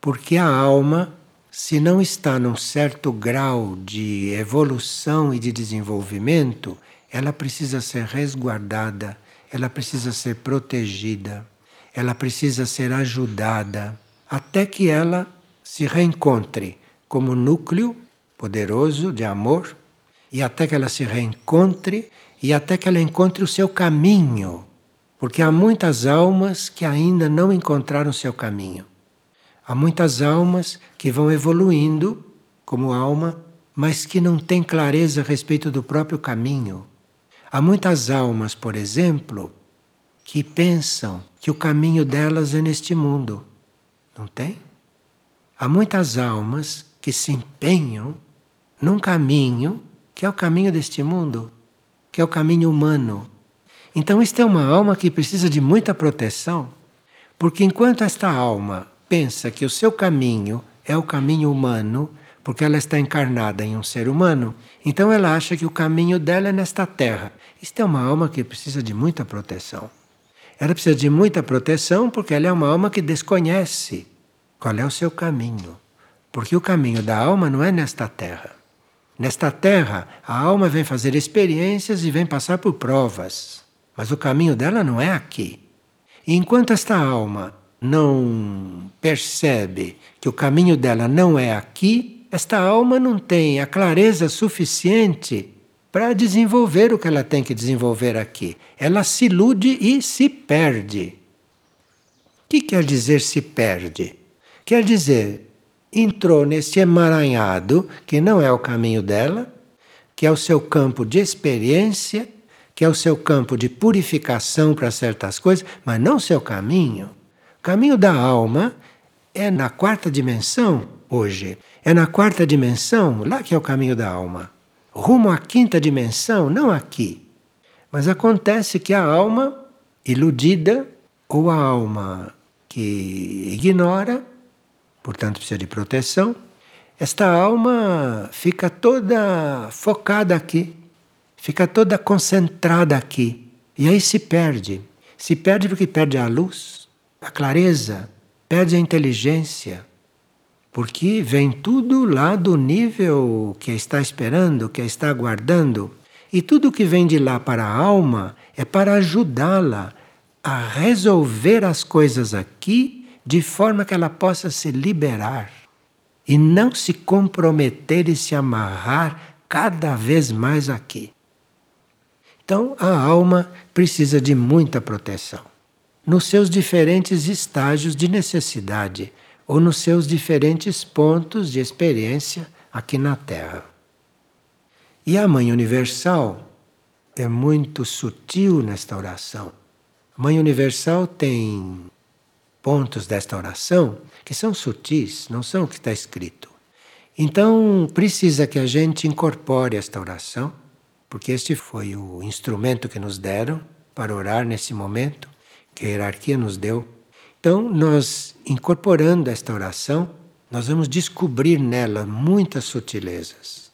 A: porque a alma, se não está num certo grau de evolução e de desenvolvimento, ela precisa ser resguardada, ela precisa ser protegida, ela precisa ser ajudada, até que ela se reencontre como núcleo poderoso de amor, e até que ela se reencontre e até que ela encontre o seu caminho porque há muitas almas que ainda não encontraram seu caminho. Há muitas almas que vão evoluindo como alma, mas que não têm clareza a respeito do próprio caminho. Há muitas almas, por exemplo, que pensam que o caminho delas é neste mundo. Não tem? Há muitas almas que se empenham num caminho que é o caminho deste mundo, que é o caminho humano então, isto é uma alma que precisa de muita proteção, porque enquanto esta alma pensa que o seu caminho é o caminho humano, porque ela está encarnada em um ser humano, então ela acha que o caminho dela é nesta terra. Isto é uma alma que precisa de muita proteção. Ela precisa de muita proteção porque ela é uma alma que desconhece qual é o seu caminho. Porque o caminho da alma não é nesta terra. Nesta terra, a alma vem fazer experiências e vem passar por provas. Mas o caminho dela não é aqui. E enquanto esta alma não percebe que o caminho dela não é aqui, esta alma não tem a clareza suficiente para desenvolver o que ela tem que desenvolver aqui. Ela se ilude e se perde. O que quer dizer se perde? Quer dizer, entrou nesse emaranhado que não é o caminho dela, que é o seu campo de experiência que é o seu campo de purificação para certas coisas, mas não seu caminho. O caminho da alma é na quarta dimensão hoje. É na quarta dimensão, lá que é o caminho da alma. Rumo à quinta dimensão, não aqui. Mas acontece que a alma iludida, ou a alma que ignora, portanto precisa de proteção, esta alma fica toda focada aqui fica toda concentrada aqui. E aí se perde. Se perde porque perde a luz, a clareza, perde a inteligência. Porque vem tudo lá do nível que está esperando, que está aguardando. E tudo que vem de lá para a alma é para ajudá-la a resolver as coisas aqui de forma que ela possa se liberar e não se comprometer e se amarrar cada vez mais aqui. Então, a alma precisa de muita proteção, nos seus diferentes estágios de necessidade ou nos seus diferentes pontos de experiência aqui na Terra. E a Mãe Universal é muito sutil nesta oração. A Mãe Universal tem pontos desta oração que são sutis, não são o que está escrito. Então, precisa que a gente incorpore esta oração porque este foi o instrumento que nos deram para orar nesse momento, que a hierarquia nos deu. Então, nós incorporando esta oração, nós vamos descobrir nela muitas sutilezas.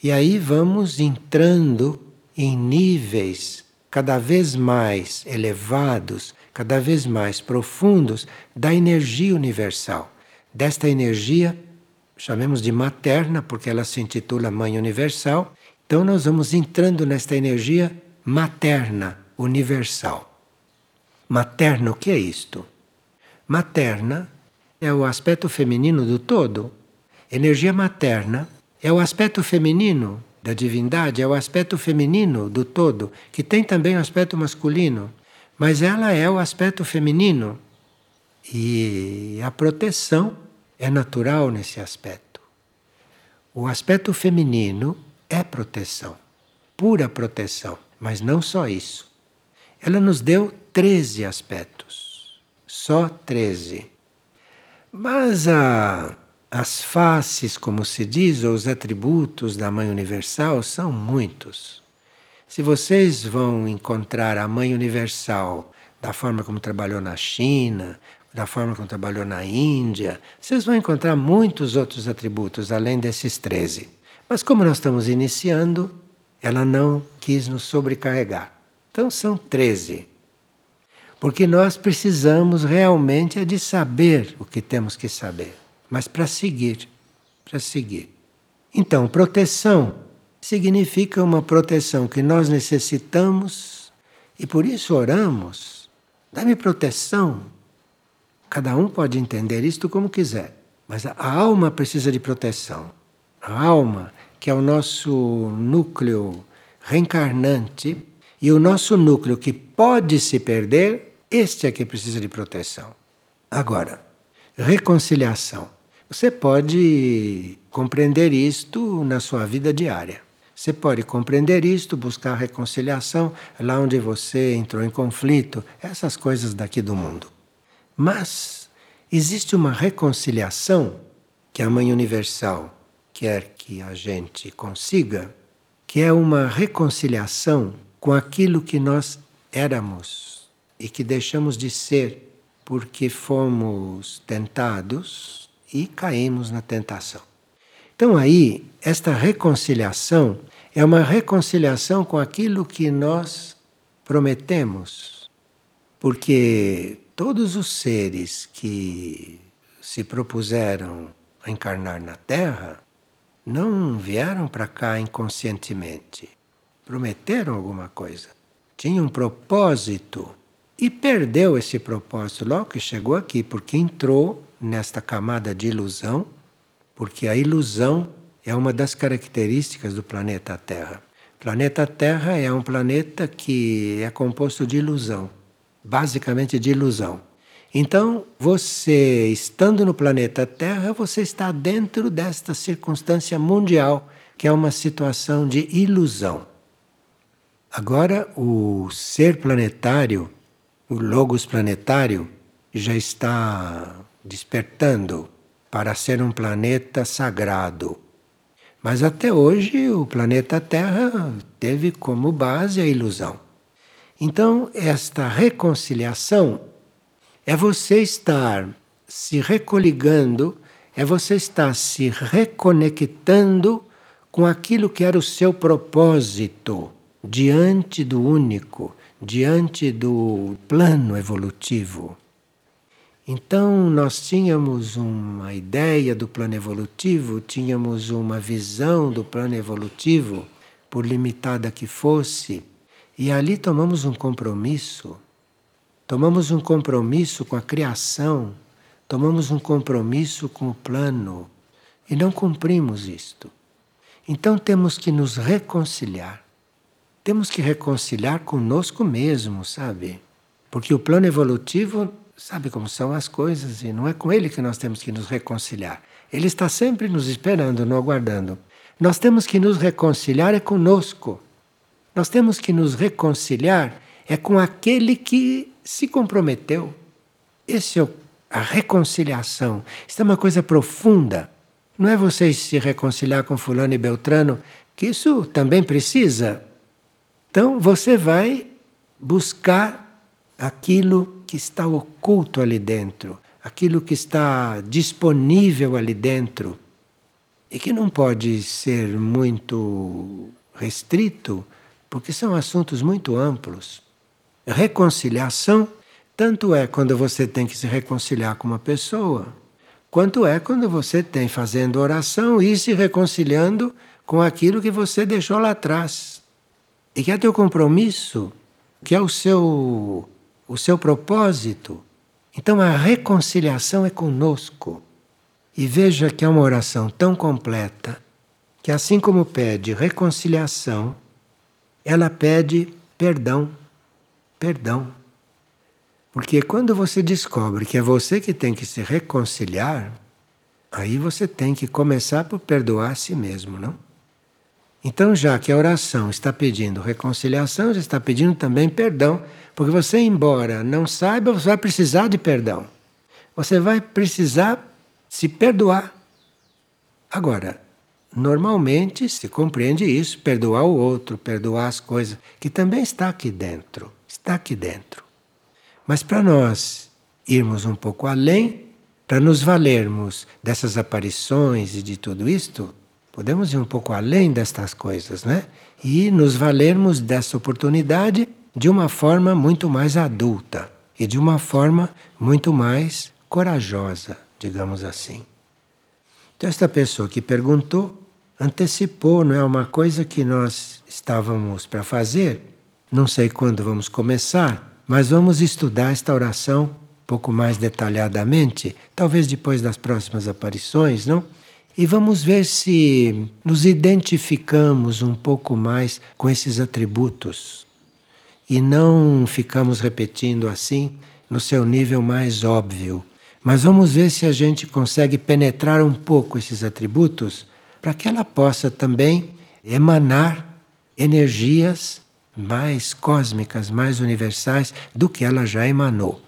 A: E aí vamos entrando em níveis cada vez mais elevados, cada vez mais profundos da energia universal. Desta energia, chamemos de materna, porque ela se intitula Mãe Universal, então nós vamos entrando nesta energia materna, universal. Materna, o que é isto? Materna é o aspecto feminino do todo. Energia materna é o aspecto feminino da divindade, é o aspecto feminino do todo, que tem também o aspecto masculino, mas ela é o aspecto feminino. E a proteção é natural nesse aspecto. O aspecto feminino é proteção, pura proteção, mas não só isso. Ela nos deu 13 aspectos, só 13. Mas a, as faces, como se diz, ou os atributos da Mãe Universal são muitos. Se vocês vão encontrar a Mãe Universal da forma como trabalhou na China, da forma como trabalhou na Índia. Vocês vão encontrar muitos outros atributos além desses 13. Mas como nós estamos iniciando, ela não quis nos sobrecarregar. Então são 13. Porque nós precisamos realmente é de saber o que temos que saber, mas para seguir, para seguir. Então, proteção significa uma proteção que nós necessitamos e por isso oramos. Dá-me proteção. Cada um pode entender isto como quiser, mas a alma precisa de proteção. A alma, que é o nosso núcleo reencarnante, e o nosso núcleo que pode se perder, este é que precisa de proteção. Agora, reconciliação. Você pode compreender isto na sua vida diária. Você pode compreender isto, buscar reconciliação lá onde você entrou em conflito, essas coisas daqui do mundo. Mas existe uma reconciliação que a Mãe Universal quer que a gente consiga, que é uma reconciliação com aquilo que nós éramos e que deixamos de ser porque fomos tentados e caímos na tentação. Então, aí, esta reconciliação é uma reconciliação com aquilo que nós prometemos, porque todos os seres que se propuseram a encarnar na Terra não vieram para cá inconscientemente. Prometeram alguma coisa, tinham um propósito. E perdeu esse propósito logo que chegou aqui, porque entrou nesta camada de ilusão porque a ilusão é uma das características do planeta Terra. O planeta Terra é um planeta que é composto de ilusão, basicamente de ilusão. Então, você estando no planeta Terra, você está dentro desta circunstância mundial, que é uma situação de ilusão. Agora, o ser planetário, o Logos planetário, já está despertando para ser um planeta sagrado. Mas até hoje o planeta Terra teve como base a ilusão. Então, esta reconciliação é você estar se recoligando, é você estar se reconectando com aquilo que era o seu propósito diante do único, diante do plano evolutivo. Então, nós tínhamos uma ideia do plano evolutivo, tínhamos uma visão do plano evolutivo, por limitada que fosse, e ali tomamos um compromisso. Tomamos um compromisso com a criação, tomamos um compromisso com o plano, e não cumprimos isto. Então, temos que nos reconciliar. Temos que reconciliar conosco mesmo, sabe? Porque o plano evolutivo sabe como são as coisas e não é com ele que nós temos que nos reconciliar. Ele está sempre nos esperando, nos aguardando. Nós temos que nos reconciliar é conosco. Nós temos que nos reconciliar é com aquele que se comprometeu. Esse é a reconciliação. Isso é uma coisa profunda. Não é você se reconciliar com fulano e beltrano, que isso também precisa. Então você vai buscar aquilo que está oculto ali dentro, aquilo que está disponível ali dentro e que não pode ser muito restrito, porque são assuntos muito amplos. Reconciliação tanto é quando você tem que se reconciliar com uma pessoa, quanto é quando você tem fazendo oração e se reconciliando com aquilo que você deixou lá atrás. E que é teu compromisso, que é o seu o seu propósito. Então a reconciliação é conosco. E veja que é uma oração tão completa que, assim como pede reconciliação, ela pede perdão. Perdão. Porque quando você descobre que é você que tem que se reconciliar, aí você tem que começar por perdoar a si mesmo, não? Então, já que a oração está pedindo reconciliação, já está pedindo também perdão porque você, embora não saiba, você vai precisar de perdão. Você vai precisar se perdoar. Agora, normalmente se compreende isso, perdoar o outro, perdoar as coisas, que também está aqui dentro. Está aqui dentro. Mas para nós irmos um pouco além, para nos valermos dessas aparições e de tudo isto, podemos ir um pouco além destas coisas, né? E nos valermos dessa oportunidade de uma forma muito mais adulta e de uma forma muito mais corajosa, digamos assim. Então, esta pessoa que perguntou antecipou, não é uma coisa que nós estávamos para fazer. Não sei quando vamos começar, mas vamos estudar esta oração um pouco mais detalhadamente, talvez depois das próximas aparições, não? E vamos ver se nos identificamos um pouco mais com esses atributos e não ficamos repetindo assim no seu nível mais óbvio. Mas vamos ver se a gente consegue penetrar um pouco esses atributos para que ela possa também emanar energias mais cósmicas, mais universais do que ela já emanou.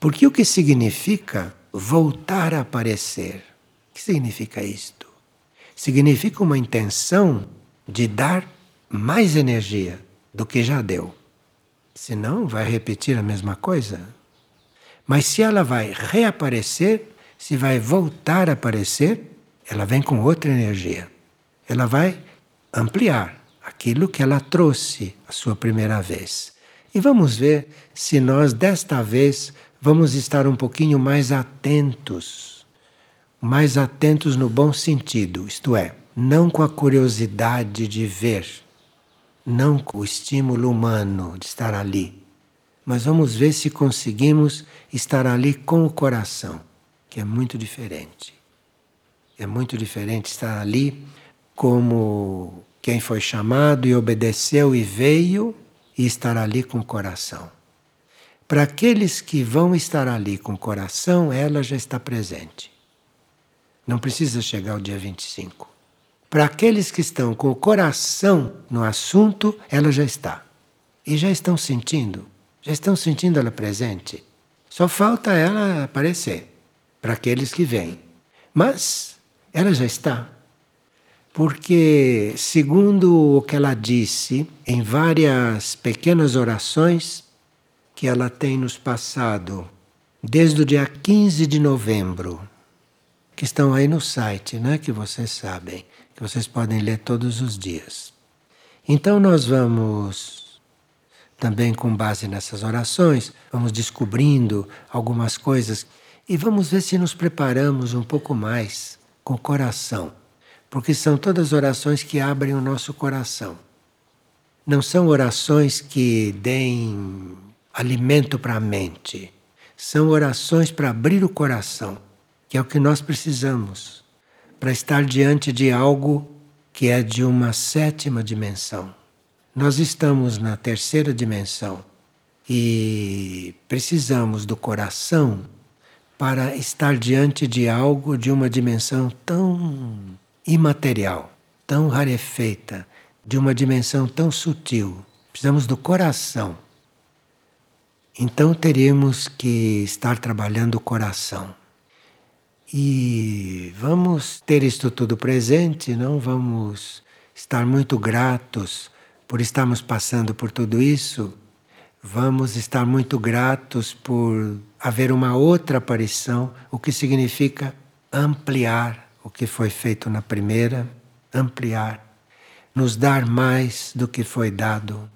A: Porque o que significa voltar a aparecer? O que significa isto? Significa uma intenção de dar mais energia do que já deu. Senão, vai repetir a mesma coisa. Mas se ela vai reaparecer, se vai voltar a aparecer, ela vem com outra energia. Ela vai ampliar aquilo que ela trouxe a sua primeira vez. E vamos ver se nós desta vez vamos estar um pouquinho mais atentos. Mais atentos no bom sentido, isto é, não com a curiosidade de ver, não com o estímulo humano de estar ali, mas vamos ver se conseguimos estar ali com o coração, que é muito diferente. É muito diferente estar ali como quem foi chamado e obedeceu e veio e estar ali com o coração. Para aqueles que vão estar ali com o coração, ela já está presente. Não precisa chegar o dia 25. Para aqueles que estão com o coração no assunto, ela já está. E já estão sentindo, já estão sentindo ela presente. Só falta ela aparecer para aqueles que vêm. Mas ela já está. Porque, segundo o que ela disse em várias pequenas orações que ela tem nos passado desde o dia 15 de novembro, que estão aí no site, né, que vocês sabem, que vocês podem ler todos os dias. Então nós vamos também com base nessas orações, vamos descobrindo algumas coisas e vamos ver se nos preparamos um pouco mais com o coração, porque são todas orações que abrem o nosso coração. Não são orações que deem alimento para a mente, são orações para abrir o coração, que é o que nós precisamos para estar diante de algo que é de uma sétima dimensão. Nós estamos na terceira dimensão e precisamos do coração para estar diante de algo de uma dimensão tão imaterial, tão rarefeita, de uma dimensão tão sutil. Precisamos do coração. Então teríamos que estar trabalhando o coração. E vamos ter isto tudo presente, não vamos estar muito gratos por estarmos passando por tudo isso vamos estar muito gratos por haver uma outra aparição, o que significa ampliar o que foi feito na primeira, ampliar, nos dar mais do que foi dado.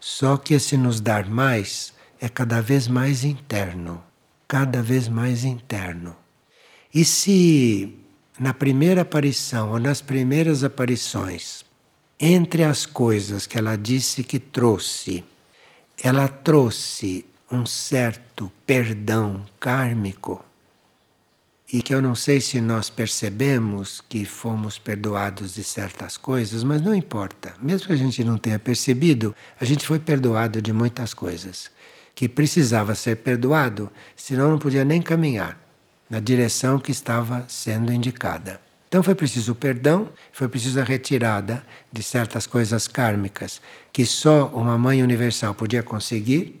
A: Só que esse nos dar mais é cada vez mais interno, cada vez mais interno. E se na primeira aparição ou nas primeiras aparições, entre as coisas que ela disse que trouxe, ela trouxe um certo perdão kármico e que eu não sei se nós percebemos que fomos perdoados de certas coisas, mas não importa. Mesmo que a gente não tenha percebido, a gente foi perdoado de muitas coisas que precisava ser perdoado, senão não podia nem caminhar na direção que estava sendo indicada. Então foi preciso perdão, foi preciso a retirada de certas coisas kármicas que só uma mãe universal podia conseguir,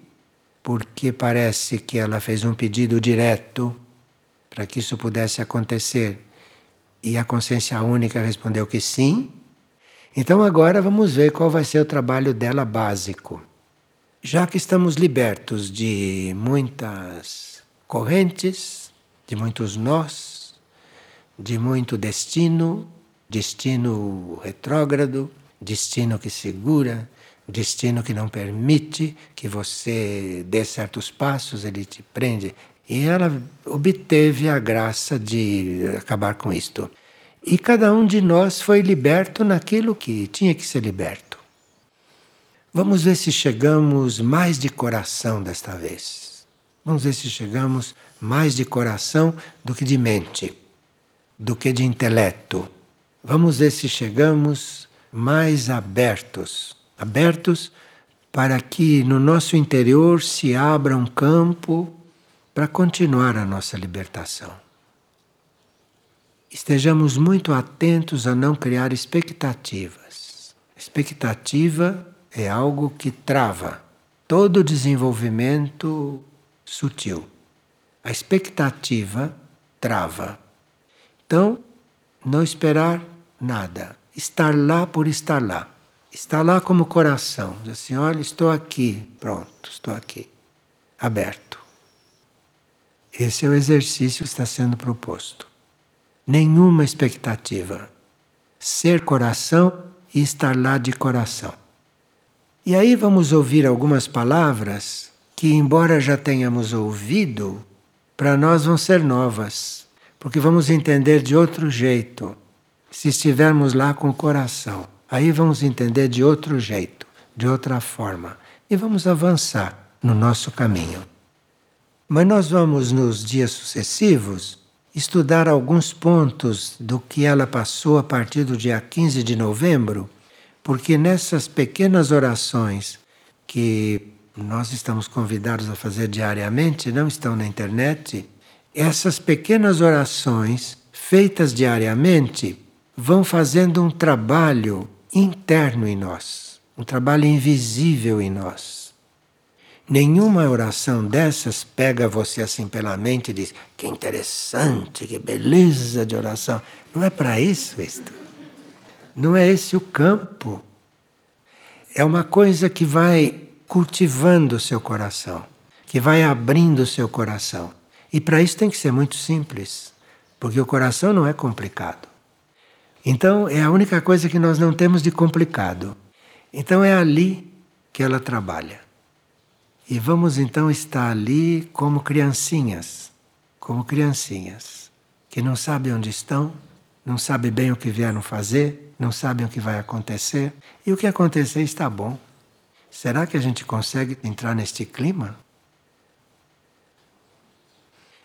A: porque parece que ela fez um pedido direto para que isso pudesse acontecer. E a consciência única respondeu que sim. Então agora vamos ver qual vai ser o trabalho dela básico. Já que estamos libertos de muitas correntes, de muitos nós, de muito destino, destino retrógrado, destino que segura, destino que não permite que você dê certos passos, ele te prende. E ela obteve a graça de acabar com isto. E cada um de nós foi liberto naquilo que tinha que ser liberto. Vamos ver se chegamos mais de coração desta vez. Vamos ver se chegamos mais de coração do que de mente, do que de intelecto. Vamos ver se chegamos mais abertos abertos para que no nosso interior se abra um campo para continuar a nossa libertação. Estejamos muito atentos a não criar expectativas. Expectativa é algo que trava todo o desenvolvimento sutil. A expectativa trava. Então, não esperar nada. Estar lá por estar lá. Está lá como coração. Diz assim: olha, estou aqui, pronto, estou aqui, aberto. Esse é o exercício que está sendo proposto. Nenhuma expectativa. Ser coração e estar lá de coração. E aí vamos ouvir algumas palavras que, embora já tenhamos ouvido, para nós vão ser novas, porque vamos entender de outro jeito, se estivermos lá com o coração. Aí vamos entender de outro jeito, de outra forma, e vamos avançar no nosso caminho. Mas nós vamos, nos dias sucessivos, estudar alguns pontos do que ela passou a partir do dia 15 de novembro, porque nessas pequenas orações que nós estamos convidados a fazer diariamente, não estão na internet, essas pequenas orações feitas diariamente vão fazendo um trabalho interno em nós, um trabalho invisível em nós. Nenhuma oração dessas pega você assim pela mente e diz: que interessante, que beleza de oração. Não é para isso isto. Não é esse o campo. É uma coisa que vai cultivando o seu coração, que vai abrindo o seu coração. E para isso tem que ser muito simples, porque o coração não é complicado. Então é a única coisa que nós não temos de complicado. Então é ali que ela trabalha. E vamos então estar ali como criancinhas, como criancinhas, que não sabem onde estão, não sabem bem o que vieram fazer, não sabem o que vai acontecer, e o que acontecer está bom. Será que a gente consegue entrar neste clima?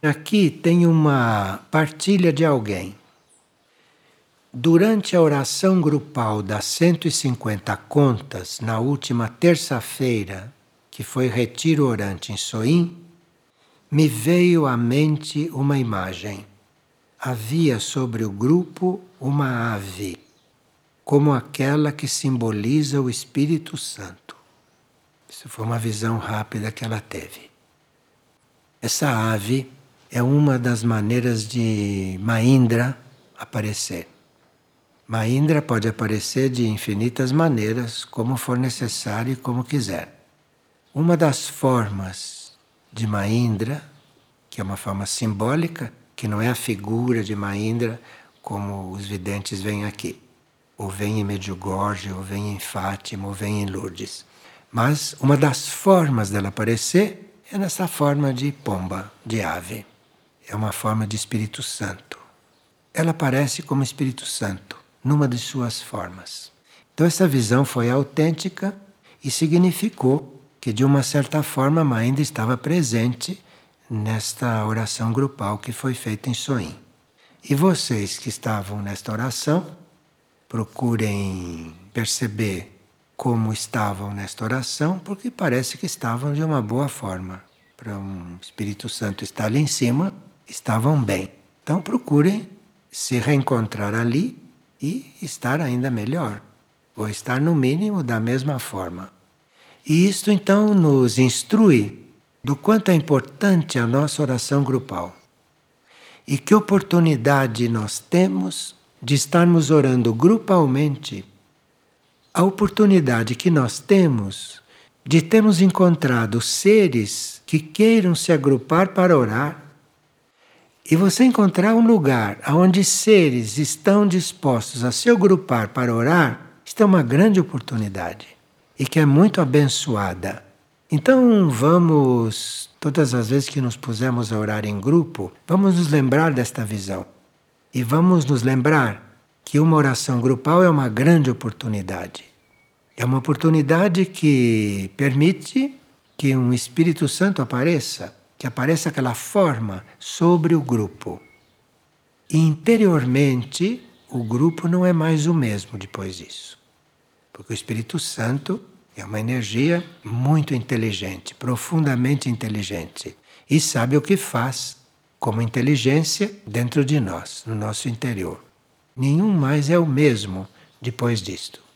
A: Aqui tem uma partilha de alguém Durante a oração grupal das 150 contas, na última terça-feira, que foi retiro orante em Soim, me veio à mente uma imagem. Havia sobre o grupo uma ave, como aquela que simboliza o Espírito Santo. Isso foi uma visão rápida que ela teve. Essa ave é uma das maneiras de Maindra aparecer. Maindra pode aparecer de infinitas maneiras, como for necessário e como quiser. Uma das formas de Maindra, que é uma forma simbólica, que não é a figura de Maindra como os videntes veem aqui, ou vêm em Medjugorje, ou vêm em Fátima, ou vêm em Lourdes. Mas uma das formas dela aparecer é nessa forma de pomba, de ave. É uma forma de Espírito Santo. Ela aparece como Espírito Santo numa de suas formas. Então, essa visão foi autêntica e significou que, de uma certa forma, a ainda estava presente nesta oração grupal que foi feita em Soim. E vocês que estavam nesta oração, procurem perceber como estavam nesta oração, porque parece que estavam de uma boa forma. Para um Espírito Santo estar ali em cima, estavam bem. Então procurem se reencontrar ali e estar ainda melhor, ou estar no mínimo da mesma forma. E isto então nos instrui do quanto é importante a nossa oração grupal. E que oportunidade nós temos de estarmos orando grupalmente. A oportunidade que nós temos de termos encontrado seres que queiram se agrupar para orar, e você encontrar um lugar onde seres estão dispostos a se agrupar para orar, isto é uma grande oportunidade e que é muito abençoada. Então vamos, todas as vezes que nos pusemos a orar em grupo, vamos nos lembrar desta visão. E vamos nos lembrar que uma oração grupal é uma grande oportunidade. É uma oportunidade que permite que um Espírito Santo apareça, que apareça aquela forma sobre o grupo. E interiormente, o grupo não é mais o mesmo depois disso. Porque o Espírito Santo é uma energia muito inteligente, profundamente inteligente, e sabe o que faz como inteligência dentro de nós, no nosso interior. Nenhum mais é o mesmo depois disto.